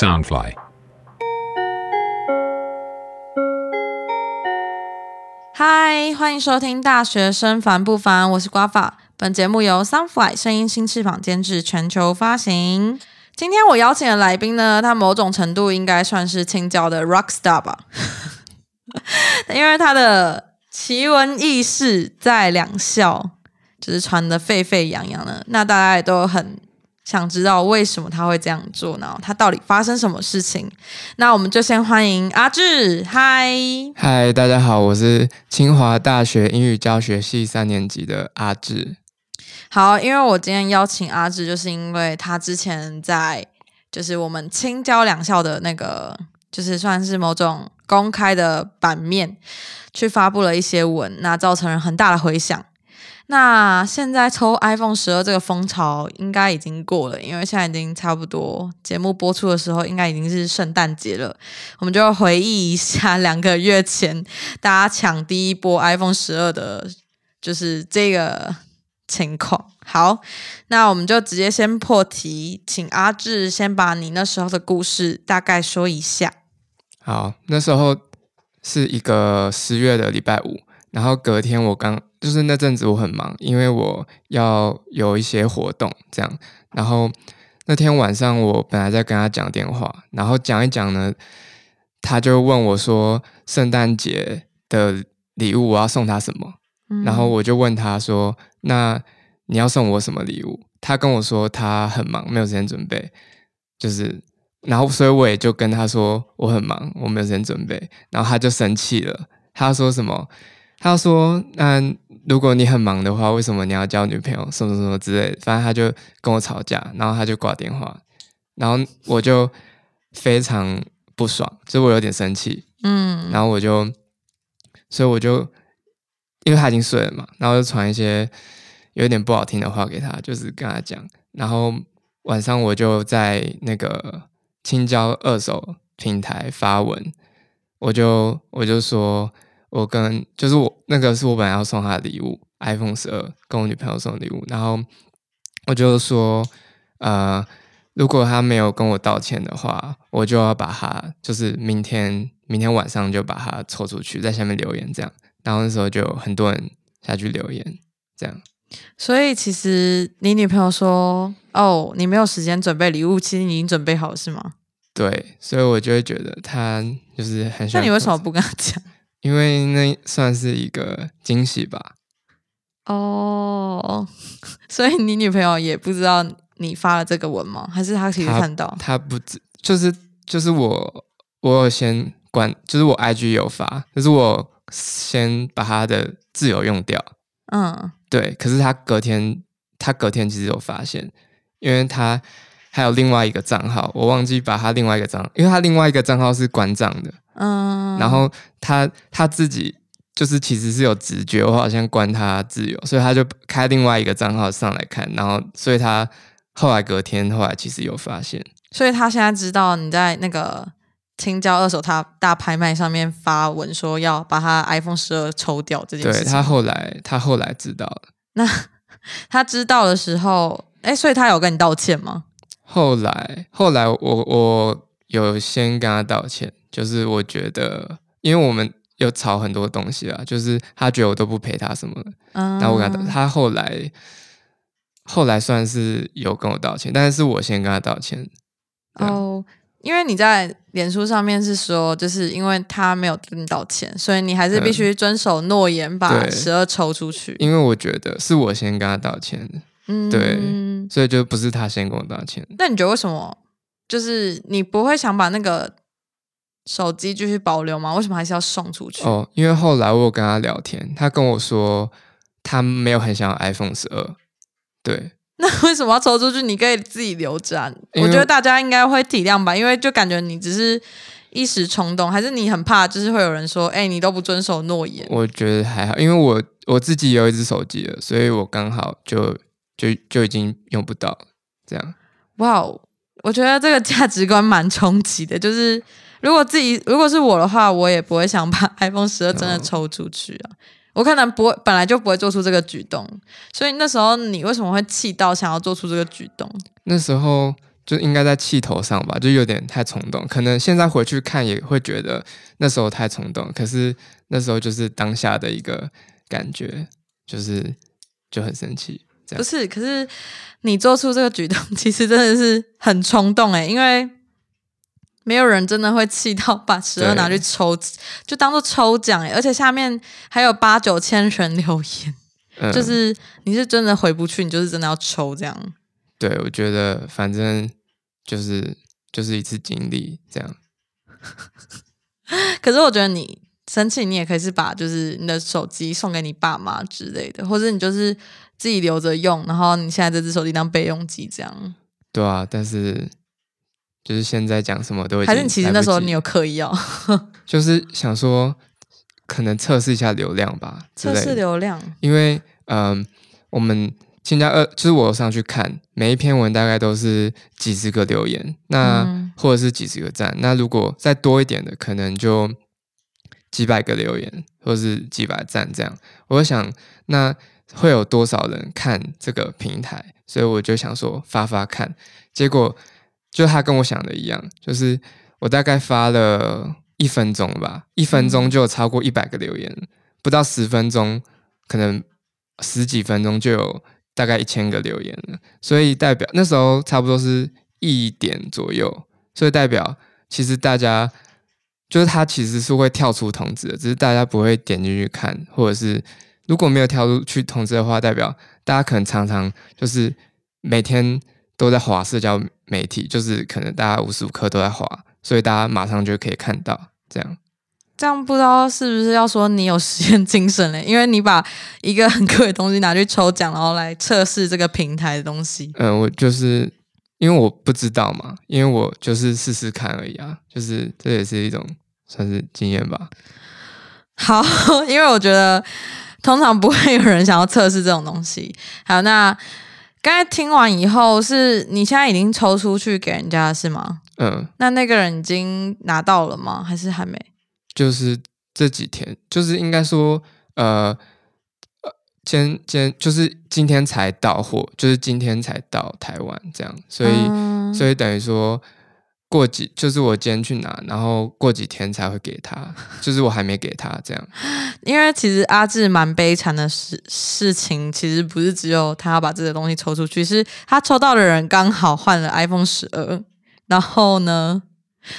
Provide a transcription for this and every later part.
Soundfly。嗨，欢迎收听《大学生烦不烦》，我是瓜法。本节目由 Soundfly 声音新翅膀监制，全球发行。今天我邀请的来宾呢，他某种程度应该算是青椒的 rock star 吧，因为他的奇闻异事在两校就是传的沸沸扬扬的，那大家也都很想知道为什么他会这样做呢？他到底发生什么事情？那我们就先欢迎阿志，嗨，嗨，大家好，我是清华大学英语教学系三年级的阿志。好，因为我今天邀请阿志，就是因为他之前在就是我们青椒两校的那个，就是算是某种公开的版面去发布了一些文，那造成了很大的回响。那现在抽 iPhone 十二这个风潮应该已经过了，因为现在已经差不多节目播出的时候，应该已经是圣诞节了。我们就回忆一下两个月前大家抢第一波 iPhone 十二的，就是这个情况。好，那我们就直接先破题，请阿志先把你那时候的故事大概说一下。好，那时候是一个十月的礼拜五，然后隔天我刚就是那阵子我很忙，因为我要有一些活动这样。然后那天晚上我本来在跟他讲电话，然后讲一讲呢，他就问我说圣诞节的礼物我要送他什么，然后我就问他说那。你要送我什么礼物？他跟我说他很忙，没有时间准备。就是，然后所以我也就跟他说我很忙，我没有时间准备。然后他就生气了，他说什么？他说：“那如果你很忙的话，为什么你要交女朋友？什么什么之类的。”反正他就跟我吵架，然后他就挂电话。然后我就非常不爽，就我有点生气。嗯，然后我就，所以我就，因为他已经睡了嘛，然后就传一些。有点不好听的话给他，就是跟他讲。然后晚上我就在那个青椒二手平台发文，我就我就说，我跟就是我那个是我本来要送他的礼物，iPhone 十二，跟我女朋友送的礼物。然后我就说，呃，如果他没有跟我道歉的话，我就要把他，就是明天明天晚上就把他抽出去，在下面留言这样。然后那时候就很多人下去留言，这样。所以其实你女朋友说：“哦，你没有时间准备礼物，其实你已经准备好了，是吗？”对，所以我就会觉得他就是很……那你为什么不跟他讲？因为那算是一个惊喜吧。哦，所以你女朋友也不知道你发了这个文吗？还是她其实看到？她不知，就是就是我我有先关，就是我 IG 有发，就是我先把他的自由用掉。嗯。对，可是他隔天，他隔天其实有发现，因为他还有另外一个账号，我忘记把他另外一个账，因为他另外一个账号是关账的，嗯，然后他他自己就是其实是有直觉，我好像关他自由，所以他就开另外一个账号上来看，然后所以他后来隔天后来其实有发现，所以他现在知道你在那个。青椒二手他大拍卖上面发文说要把他 iPhone 十二抽掉这件事，对他后来他后来知道了。那 他知道的时候，哎，所以他有跟你道歉吗？后来后来我我有先跟他道歉，就是我觉得，因为我们有吵很多东西啊，就是他觉得我都不陪他什么的，然后我跟他他后来后来算是有跟我道歉，但是是我先跟他道歉。哦。因为你在脸书上面是说，就是因为他没有跟你道歉，所以你还是必须遵守诺言，把十二抽出去。因为我觉得是我先跟他道歉的，嗯，对，所以就不是他先跟我道歉。那你觉得为什么？就是你不会想把那个手机继续保留吗？为什么还是要送出去？哦，因为后来我有跟他聊天，他跟我说他没有很想要 iPhone 十二，对。那为什么要抽出去？你可以自己留着。我觉得大家应该会体谅吧，因为就感觉你只是一时冲动，还是你很怕，就是会有人说：“哎，你都不遵守诺言。”我觉得还好，因为我我自己有一只手机了，所以我刚好就就就已经用不到这样。哇，我觉得这个价值观蛮冲击的。就是如果自己如果是我的话，我也不会想把 iPhone 十二真的抽出去啊。我可能不会，本来就不会做出这个举动，所以那时候你为什么会气到想要做出这个举动？那时候就应该在气头上吧，就有点太冲动。可能现在回去看也会觉得那时候太冲动，可是那时候就是当下的一个感觉，就是就很生气。不是，可是你做出这个举动，其实真的是很冲动诶，因为没有人真的会气到把十二拿去抽，就当做抽奖诶，而且下面还有八九千人留言，嗯，就是你是真的回不去，你就是真的要抽这样。对，我觉得反正就是就是一次经历这样。可是我觉得你生气，你也可以是把就是你的手机送给你爸妈之类的，或者你就是自己留着用，然后你现在这只手机当备用机这样。对啊，但是就是现在讲什么都已经还是其实那时候你有刻意要 就是想说可能测试一下流量吧测试，流量？因为嗯、我们新加二就是我上去看每一篇文大概都是几十个留言，那、嗯或者是几十个赞，那如果再多一点的，可能就几百个留言或是几百赞这样。我就想，那会有多少人看这个平台？所以我就想说发发看，结果就他跟我想的一样，就是我大概发了一分钟吧，一分钟就有超过一百个留言，不到十分钟，可能十几分钟就有大概一千个留言了，所以代表那时候差不多是一点左右，所以代表其实大家就是他其实是会跳出通知的，只是大家不会点进去看，或者是如果没有跳出去通知的话，代表大家可能常常就是每天都在划社交媒体，就是可能大家无时无刻都在划，所以大家马上就可以看到这样。这样不知道是不是要说你有实验精神嘞？因为你把一个很贵的东西拿去抽奖，然后来测试这个平台的东西。嗯，我就是因为我不知道嘛，因为我就是试试看而已啊，就是这也是一种算是经验吧。好，因为我觉得通常不会有人想要测试这种东西。好，那刚才听完以后，是你现在已经抽出去给人家是吗？嗯，那那个人已经拿到了吗？还是还没？就是这几天，就是应该说，呃，呃，今今就是今天才到货，就是今天才到台湾这样，所以、嗯所以等于说过几，就是我今天去拿，然后过几天才会给他，就是我还没给他这样。因为其实阿志蛮悲惨的事事情，其实不是只有他要把这个东西抽出去，是他抽到的人刚好换了 iPhone 十二，然后呢，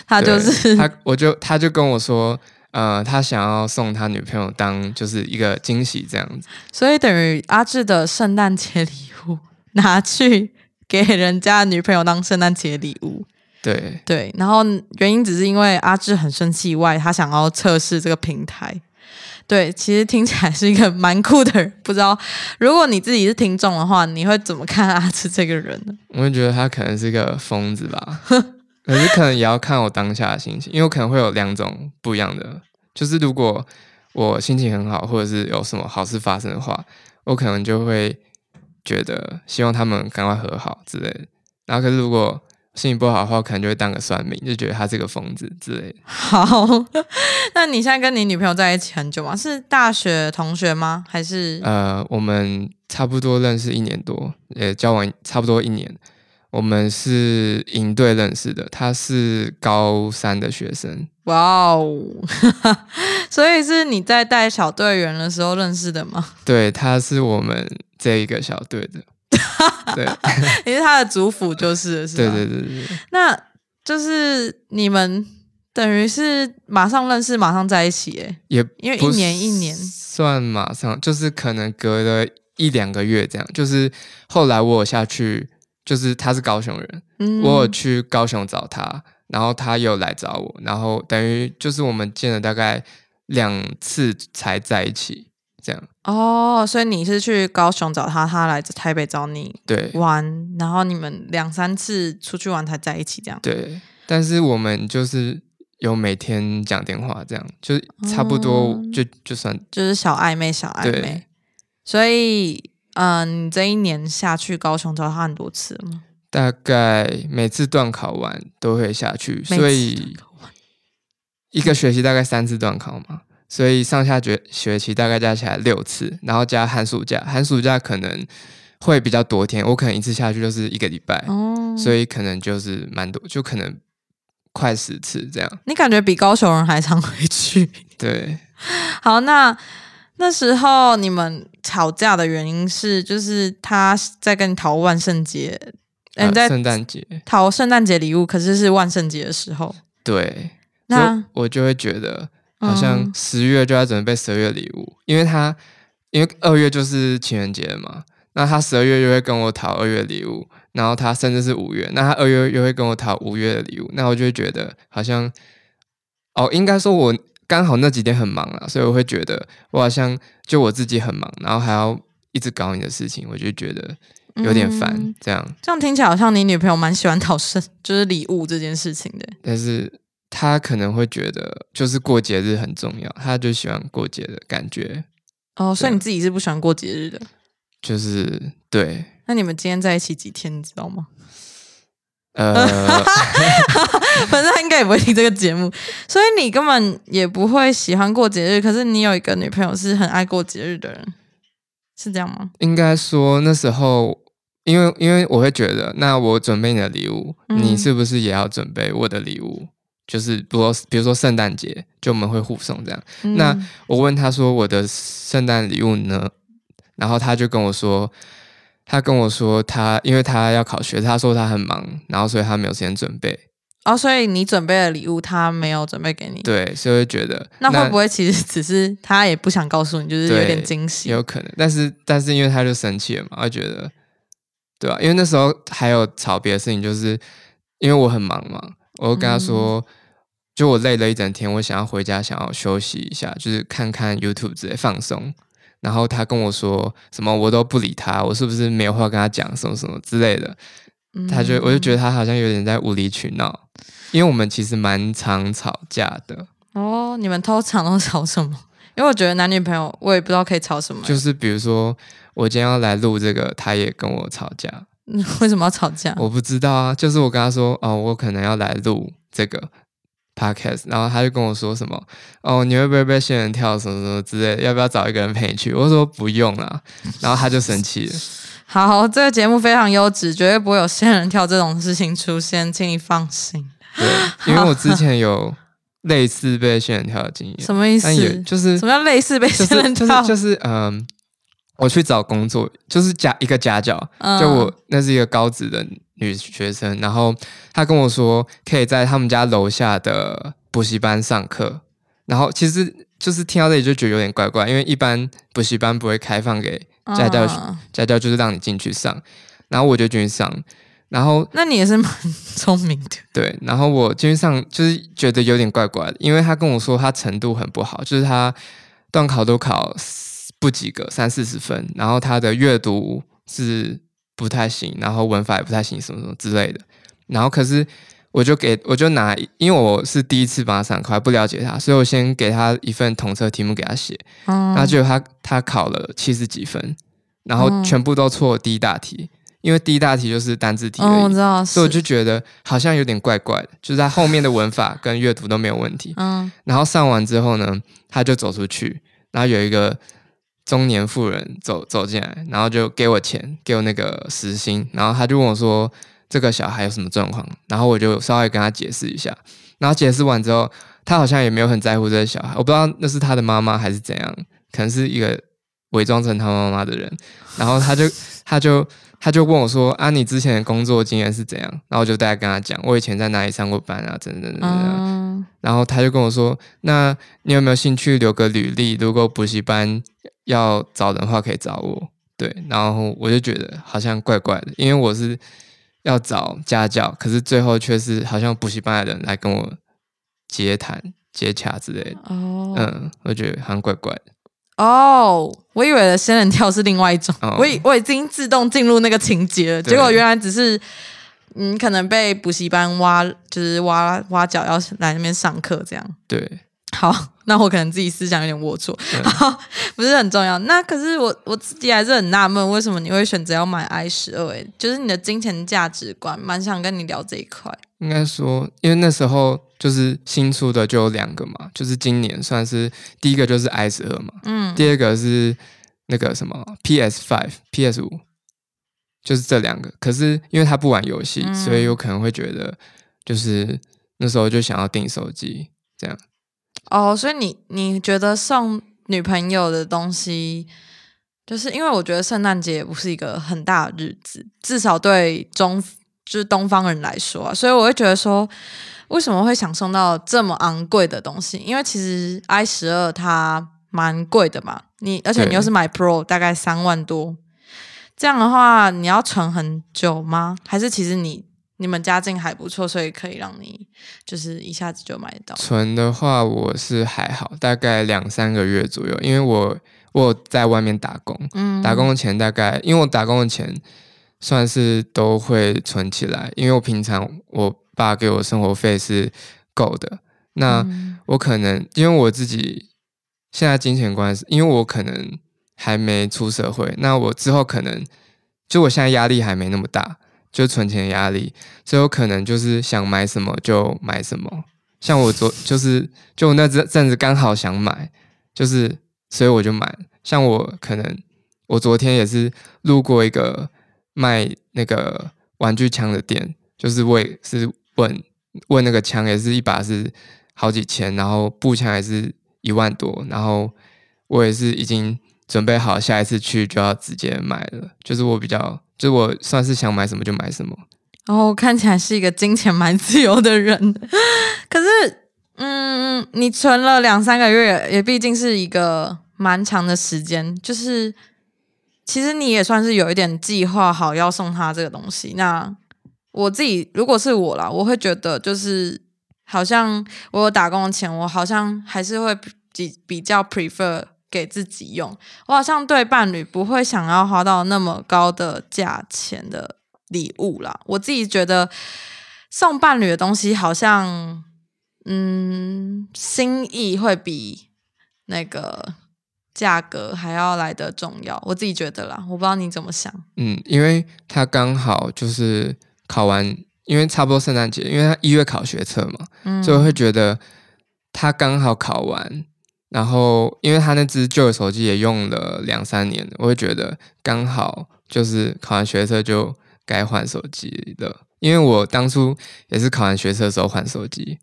他就是他，我就他就跟我说，呃，他想要送他女朋友当就是一个惊喜这样子。所以等于阿志的圣诞节礼物 拿去给人家女朋友当圣诞节礼物，对，对，然后原因只是因为阿志很生气以外，他想要测试这个平台。对，其实听起来是一个蛮酷的人。不知道如果你自己是听众的话，你会怎么看阿志这个人呢？我会觉得他可能是个疯子吧，可是可能也要看我当下的心情，因为我可能会有两种不一样的，就是如果我心情很好，或者是有什么好事发生的话，我可能就会觉得希望他们赶快和好之类的。然后可是如果心情不好的话，可能就会当个算命，就觉得他是个疯子之类的。好，那你现在跟你女朋友在一起很久吗？是大学同学吗？还是、呃，我们差不多认识一年多，也交往差不多一年。我们是营队认识的，他是高三的学生。哇哦？所以是你在带小队员的时候认识的吗？对，他是我们这一个小队的。对 你是他的主辅就是，是吧？对对对对对，那就是你们等于是马上认识，马上在一起，哎，也因为一年一年，算马上，就是可能隔了一两个月这样。就是后来我有下去，就是他是高雄人，嗯，我有去高雄找他，然后他又来找我，然后等于就是我们见了大概两次才在一起，这样。哦，所以你是去高雄找他，他来台北找你对玩，然后你们两三次出去玩才在一起，这样。对，但是我们就是有每天讲电话，这样就差不多哦就、就算就是小暧昧，小暧昧。所以，嗯、你这一年下去高雄找他很多次了吗？大概每次段考完都会下去，所以一个学期大概三次段考嘛，所以上下学学期大概加起来六次，然后加寒暑假，寒暑假可能会比较多天，我可能一次下去就是一个礼拜，哦，所以可能就是蛮多，就可能快十次这样。你感觉比高雄人还常回去。对，好，那那时候你们吵架的原因是，就是他在跟你讨万圣节，呃你在圣诞节，讨圣诞节礼物，可是是万圣节的时候。对，那我就会觉得好像嗯十月就要准备十二月礼物，因为他因为二月就是情人节嘛，那他十二月就会跟我讨二月礼物，然后他甚至是五月，那他二月又会跟我讨五月的礼物，那我就会觉得好像哦，应该说我刚好那几天很忙啊，所以我会觉得我好像就我自己很忙，然后还要一直搞你的事情，我就觉得有点烦、嗯这样。这样听起来好像你女朋友蛮喜欢讨生，就是礼物这件事情的。但是他可能会觉得，就是过节日很重要，他就喜欢过节的感觉，哦，所以你自己是不喜欢过节日的。就是对，那你们今天在一起几天，你知道吗？呃，反正他应该也不会听这个节目，所以你根本也不会喜欢过节日。可是你有一个女朋友是很爱过节日的人，是这样吗？应该说那时候，因为因为我会觉得，那我准备你的礼物，嗯你是不是也要准备我的礼物？就是比如说比如说圣诞节，就我们会互送这样。那嗯我问他说我的圣诞礼物呢？然后他就跟我说，他跟我说他因为他要考学，他说他很忙，然后所以他没有时间准备。哦，所以你准备的礼物他没有准备给你，对，所以觉得那会不会其实只是他也不想告诉你，就是有点惊喜也？有可能？但是但是因为他就生气了嘛，他觉得对啊，因为那时候还有吵别的事情，就是因为我很忙嘛，我就跟他说，就我累了一整天，我想要回家，想要休息一下，就是看看 YouTube 之类放松。然后他跟我说什么，我都不理他，我是不是没有话跟他讲，什么什么之类的。他就我就觉得得他好像有点在无理取闹，因为我们其实蛮常吵架的，哦，你们通常都吵什么？因为我觉得男女朋友，我也不知道可以吵什么，就是比如说我今天要来录这个，他也跟我吵架，嗯 为什么要吵架？我不知道啊，就是我跟他说哦，我可能要来录这个 podcast，然后他就跟我说什么哦，你会不会被仙人跳什么什么之类的，要不要找一个人陪你去？我说不用啦，然后他就生气了。好，这个节目非常优质，绝对不会有仙人跳这种事情出现，请你放心。对，因为我之前有类似被仙人跳的经验，什么意思？也就是什么叫类似被仙人是跳？就是就是嗯，我去找工作，就是家一个家教，嗯就我那是一个高职的女学生，然后她跟我说可以在他们家楼下的补习班上课，然后其实就是听到这里就觉得有点怪怪，因为一般补习班不会开放给家教，嗯家教就是让你进去上，然后我就进去上，然后那你也是蛮聪明的。对，然后我进去上就是觉得有点怪怪的，因为他跟我说他程度很不好，就是他段考都考不及格，三四十分，然后他的阅读是不太行，然后文法也不太行，什么什么之类的。然后可是我就给我就拿，因为我是第一次帮他上课，还不了解他，所以我先给他一份统测题目给他写，嗯然后结果他他考了七十几分，然后嗯全部都错第一大题，因为第一大题就是单字题而已。嗯，我知道，所以我就觉得好像有点怪怪的，就是他后面的文法跟阅读都没有问题。嗯然后上完之后呢，他就走出去，然后有一个中年妇人走走进来，然后就给我钱，给我那个时薪，然后他就问我说这个小孩有什么状况，然后我就稍微跟他解释一下，然后解释完之后，他好像也没有很在乎这个小孩，我不知道那是他的妈妈还是怎样，可能是一个伪装成他妈妈的人，然后他就 他就他就问我说啊，你之前的工作经验是怎样？然后我就大概跟他讲，我以前在哪里上过班啊，等等等等等。嗯，然后他就跟我说，那你有没有兴趣留个履历？如果补习班要找人的话，可以找我。对，然后我就觉得好像怪怪的，因为我是要找家教，可是最后却是好像补习班的人来跟我接谈、接洽之类的。哦，嗯，我觉得好像怪怪的。哦，我以为的仙人跳是另外一种，哦。我已我已经自动进入那个情节了，结果原来只是嗯，可能被补习班挖，就是挖挖角要来那边上课这样。对，好，那我可能自己思想有点龌龊，不是很重要。那可是我我自己还是很纳闷，为什么你会选择要买 i 十二？哎，就是你的金钱价值观，蛮想跟你聊这一块。应该说，因为那时候就是新出的就有两个嘛，就是今年算是第一个就是 i 十二嘛，嗯，第二个是那个什么 PS Five、PS 五，就是这两个。可是因为他不玩游戏，嗯所以有可能会觉得，就是那时候就想要订手机，这样。哦，所以你你觉得送女朋友的东西，就是因为我觉得圣诞节也不是一个很大的日子，至少对中就是东方人来说啊，所以我会觉得说，为什么会想送到这么昂贵的东西？因为其实 i 十二它蛮贵的嘛，你而且你又是买 Pro，大概三万多，这样的话你要存很久吗？还是其实你你们家境还不错，所以可以让你就是一下子就买到？存的话，我是还好，大概两三个月左右，因为我我有在外面打工，嗯，打工的钱大概，因为我打工的钱算是都会存起来，因为我平常我爸给我生活费是够的。那嗯我可能因为我自己现在金钱观是，因为我可能还没出社会，那我之后可能就我现在压力还没那么大，就存钱压力，所以我可能就是想买什么就买什么。像我昨就是就那阵阵子刚好想买，就是所以我就买。像我可能我昨天也是路过一个卖那个玩具枪的店，就是我也是问问那个枪也是一把是好几千，然后步枪也是一万多，然后我也是已经准备好下一次去就要直接买了，就是我比较就我算是想买什么就买什么。然后看起来是一个金钱蛮自由的人，可是，嗯，你存了两三个月，也毕竟是一个蛮长的时间，就是其实你也算是有一点计划好要送他这个东西。那我自己如果是我啦，我会觉得就是好像我有打工的钱，我好像还是会比比较 prefer 给自己用。我好像对伴侣不会想要花到那么高的价钱的礼物啦。我自己觉得送伴侣的东西好像，嗯，心意会比那个价格还要来的重要。我自己觉得啦，我不知道你怎么想。嗯，因为他刚好就是考完，因为差不多圣诞节，因为他一月考学测嘛，嗯，所以我会觉得他刚好考完，然后因为他那只旧的手机也用了两三年，我会觉得刚好就是考完学车就该换手机了。因为我当初也是考完学车的时候换手机，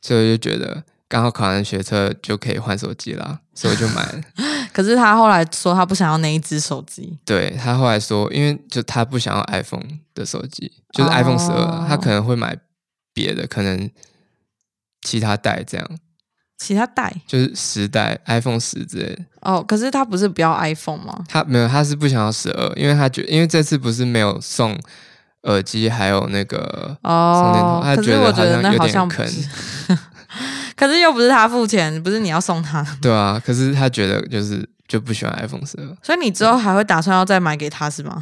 所以我就觉得刚好考完学车就可以换手机啦，所以我就买了。可是他后来说他不想要那一只手机。对他后来说，因为就他不想要 iPhone 的手机，就是 iPhone 十二、哦他可能会买别的，可能其他代这样，其他代就是十代 iPhone 十之类的。哦，可是他不是不要 iPhone 吗？他没有，他是不想要十二，因为他觉因为这次不是没有送耳机，还有那个充电头，哦，他觉得可是我觉得像有那好像点坑，可是又不是他付钱，不是你要送他，对啊。可是他觉得就是就不喜欢 iPhone 十二，所以你之后还会打算要再买给他是吗？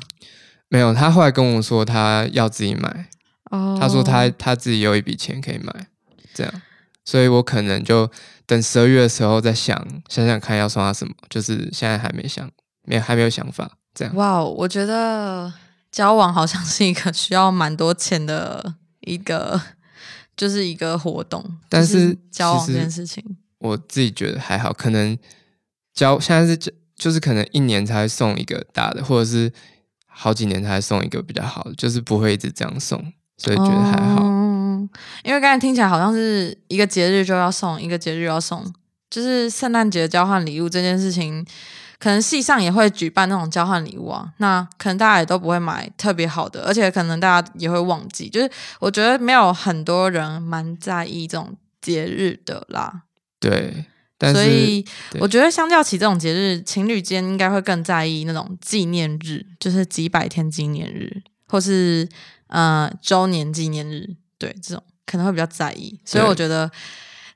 没有。他后来跟我说他要自己买，哦，他说他他自己有一笔钱可以买，这样，所以我可能就等十二月的时候再想想想看要送他什么，就是现在还没想，没有还没有想法，这样。哇，哦我觉得交往好像是一个需要蛮多钱的一个，就是一个活动。但就是交往这件事情，我自己觉得还好，可能交现在是交就是可能一年才会送一个大的，或者是好几年才会送一个比较好的，就是不会一直这样送，所以觉得还好。哦因为刚才听起来好像是一个节日就要送，一个节日要送，就是圣诞节交换礼物这件事情，可能系上也会举办那种交换礼物啊。那可能大家也都不会买特别好的，而且可能大家也会忘记。就是我觉得没有很多人蛮在意这种节日的啦。对，但是所以我觉得相较起这种节日，情侣间应该会更在意那种纪念日，就是几百天纪念日，或是呃周年纪念日，对这种可能会比较在意。所以我觉得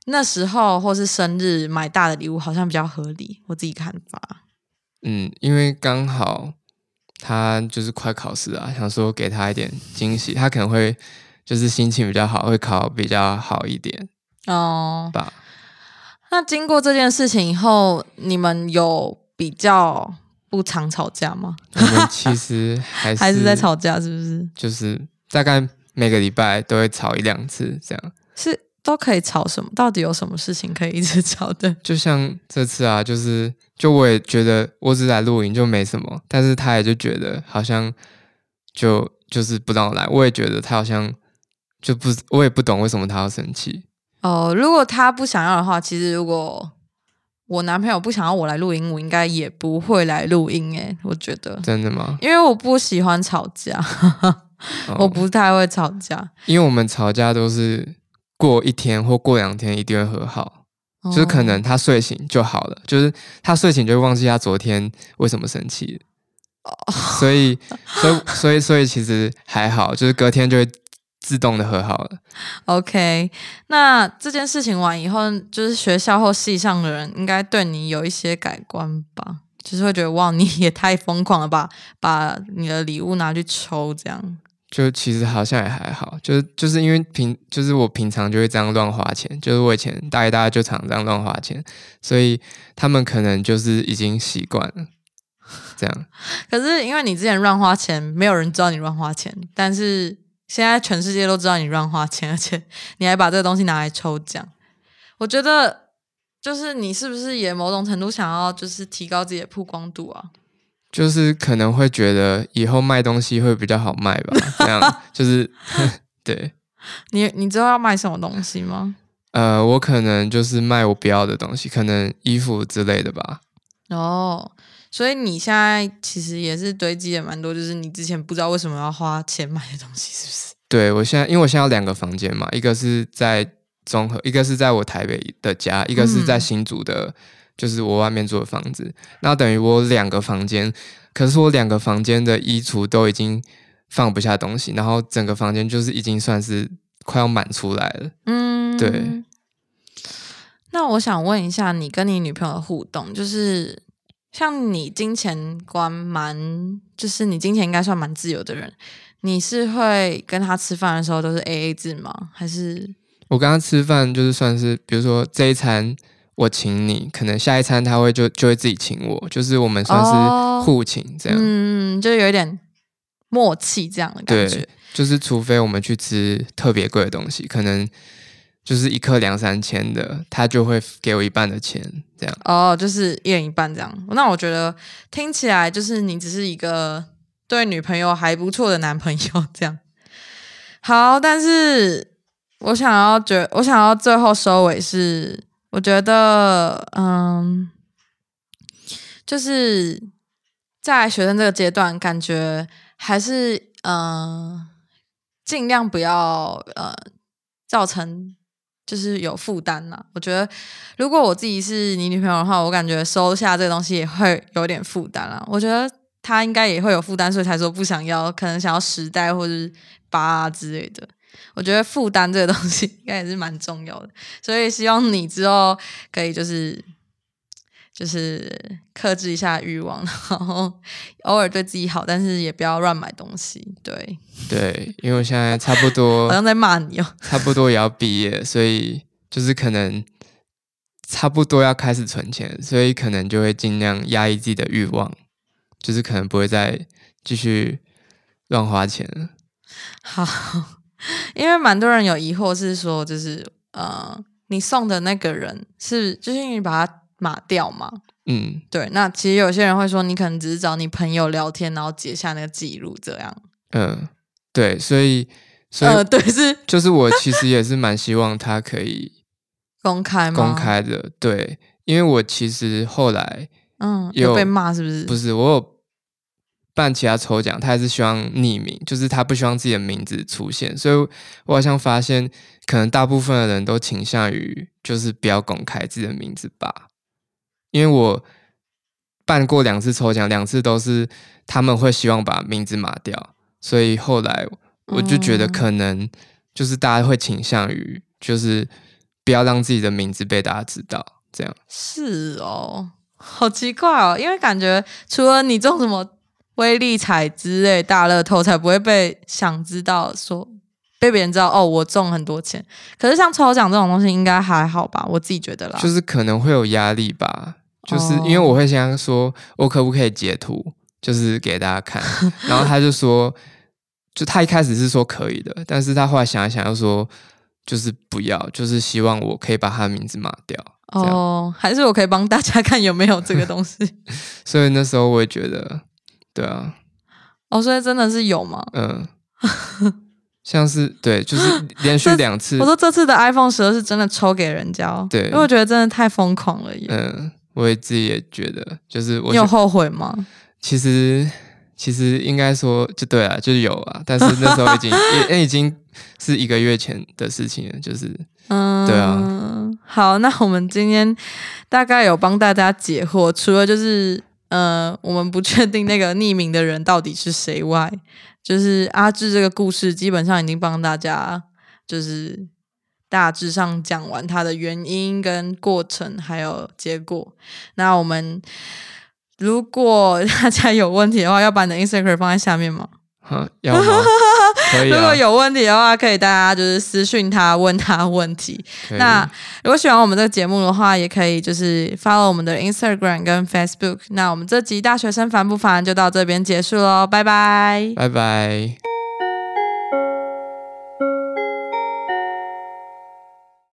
那时候或是生日买大的礼物好像比较合理，我自己看法。嗯，因为刚好他就是快考试啊，想说给他一点惊喜，他可能会就是心情比较好，会考比较好一点哦，吧。那经过这件事情以后，你们有比较不常吵架吗？我们其实还是 还是在吵架？是不是？就是大概每个礼拜都会吵一两次这样。是都可以吵什么？到底有什么事情可以一直吵的？就像这次啊，就是就我也觉得我只来露营就没什么，但是他也就觉得好像就就是不让我来。我也觉得他好像就不，我也不懂为什么他要生气。哦，如果他不想要的话，其实如果我男朋友不想要我来录音，我应该也不会来录音。诶，我觉得真的吗？因为我不喜欢吵架，我不太会吵架。因为我们吵架都是过一天或过两天一定会和好，就是可能他睡醒就好了，就是他睡醒就会忘记他昨天为什么生气。所以，所以，所以，所以其实还好，就是隔天就会自动的和好了。OK，那这件事情完以后，就是学校或系上的人应该对你有一些改观吧？就是会觉得哇，你也太疯狂了吧，把你的礼物拿去抽，这样。就其实好像也还好，就是就是因为平，就是我平常就会这样乱花钱，就是我以前大一、大二就常这样乱花钱，所以他们可能就是已经习惯了。这样，可是因为你之前乱花钱，没有人知道你乱花钱，但是现在全世界都知道你乱花钱，而且你还把这个东西拿来抽奖，我觉得就是你是不是也某种程度想要就是提高自己的曝光度啊？就是可能会觉得以后卖东西会比较好卖吧？这样就是 对。你你知道要卖什么东西吗？呃，我可能就是卖我不要的东西，可能衣服之类的吧。哦。所以你现在其实也是堆积也蛮多，就是你之前不知道为什么要花钱买的东西，是不是？对，我现在因为我现在有两个房间嘛，一个是在综合，一个是在我台北的家，一个是在新竹的，就是我外面住的房子。那等于我两个房间，可是我两个房间的衣橱都已经放不下东西，然后整个房间就是已经算是快要满出来了。嗯，对。那我想问一下，你跟你女朋友的互动，就是。像你金钱观蛮，就是你金钱应该算蛮自由的人，你是会跟他吃饭的时候都是 A A 制吗？还是我跟他吃饭就是算是，比如说这一餐我请你，可能下一餐他会就就会自己请我，就是我们算是互请这样，嗯，就有一点默契这样的感觉。就是除非我们去吃特别贵的东西，可能。就是一克两三千的，他就会给我一半的钱，这样。哦，就是一人一半这样。那我觉得听起来就是你只是一个对女朋友还不错的男朋友 这样。好，但是我想要觉，我想要最后收尾是，我觉得，嗯，就是在学生这个阶段，感觉还是，嗯，尽量不要，呃，造成。就是有负担呐，我觉得如果我自己是你女朋友的话，我感觉收下这个东西也会有点负担啊。我觉得他应该也会有负担，所以才说不想要，可能想要时代或者是八之类的。我觉得负担这个东西应该也是蛮重要的，所以希望你之后可以就是。就是克制一下欲望，然后偶尔对自己好，但是也不要乱买东西。对对，因为我现在差不多 好像在骂你哦，差不多也要毕业，所以就是可能差不多要开始存钱，所以可能就会尽量压抑自己的欲望，就是可能不会再继续乱花钱了。好，因为蛮多人有疑惑，是说就是呃，你送的那个人是就是你把他。码掉嘛？嗯，对。那其实有些人会说，你可能只是找你朋友聊天，然后截下那个记录，这样。嗯，对。所以，所以，对，是，就是我其实也是蛮希望他可以 公开、公开的。对，因为我其实后来，嗯，有被骂是不是？不是，我有办其他抽奖，他还是希望匿名，就是他不希望自己的名字出现。所以我好像发现，可能大部分的人都倾向于就是不要公开自己的名字吧。因为我办过两次抽奖，两次都是他们会希望把名字码掉，所以后来我就觉得可能就是大家会倾向于就是不要让自己的名字被大家知道，这样是哦，好奇怪哦，因为感觉除了你中什么威力彩之类大乐透，才不会被想知道说被别人知道哦，我中很多钱。可是像抽奖这种东西，应该还好吧？我自己觉得啦，就是可能会有压力吧。就是因为我会先说，我可不可以截图，就是给大家看。然后他就说，就他一开始是说可以的，但是他后来想一想，又说就是不要，就是希望我可以把他的名字抹掉。哦，还是我可以帮大家看有没有这个东西。所以那时候我也觉得，对啊。哦，所以真的是有吗？嗯，像是对，就是连续两次我，说这次的 iPhone 十二是真的抽给人家哦，对因为我觉得真的太疯狂了耶。嗯，我也自己也觉得，就是我你有觉后悔吗？其实其实应该说就对啊，就是有啊，但是那时候已经 也也已经是一个月前的事情了，就是嗯，对啊。好，那我们今天大概有帮大家解惑，除了就是呃，我们不确定那个匿名的人到底是谁外，就是阿志这个故事基本上已经帮大家就是大致上讲完它的原因跟过程，还有结果。那我们如果 大家有问题的话，要把你的 Instagram 放在下面吗？哈，要吗？可以啊如果，有问题的话，可以大家就是私讯他，问他问题。那如果喜欢我们这个节目的话，也可以就是 follow 我们的 Instagram 跟 Facebook。那我们这集大学生烦不烦就到这边结束喽，拜拜。拜拜。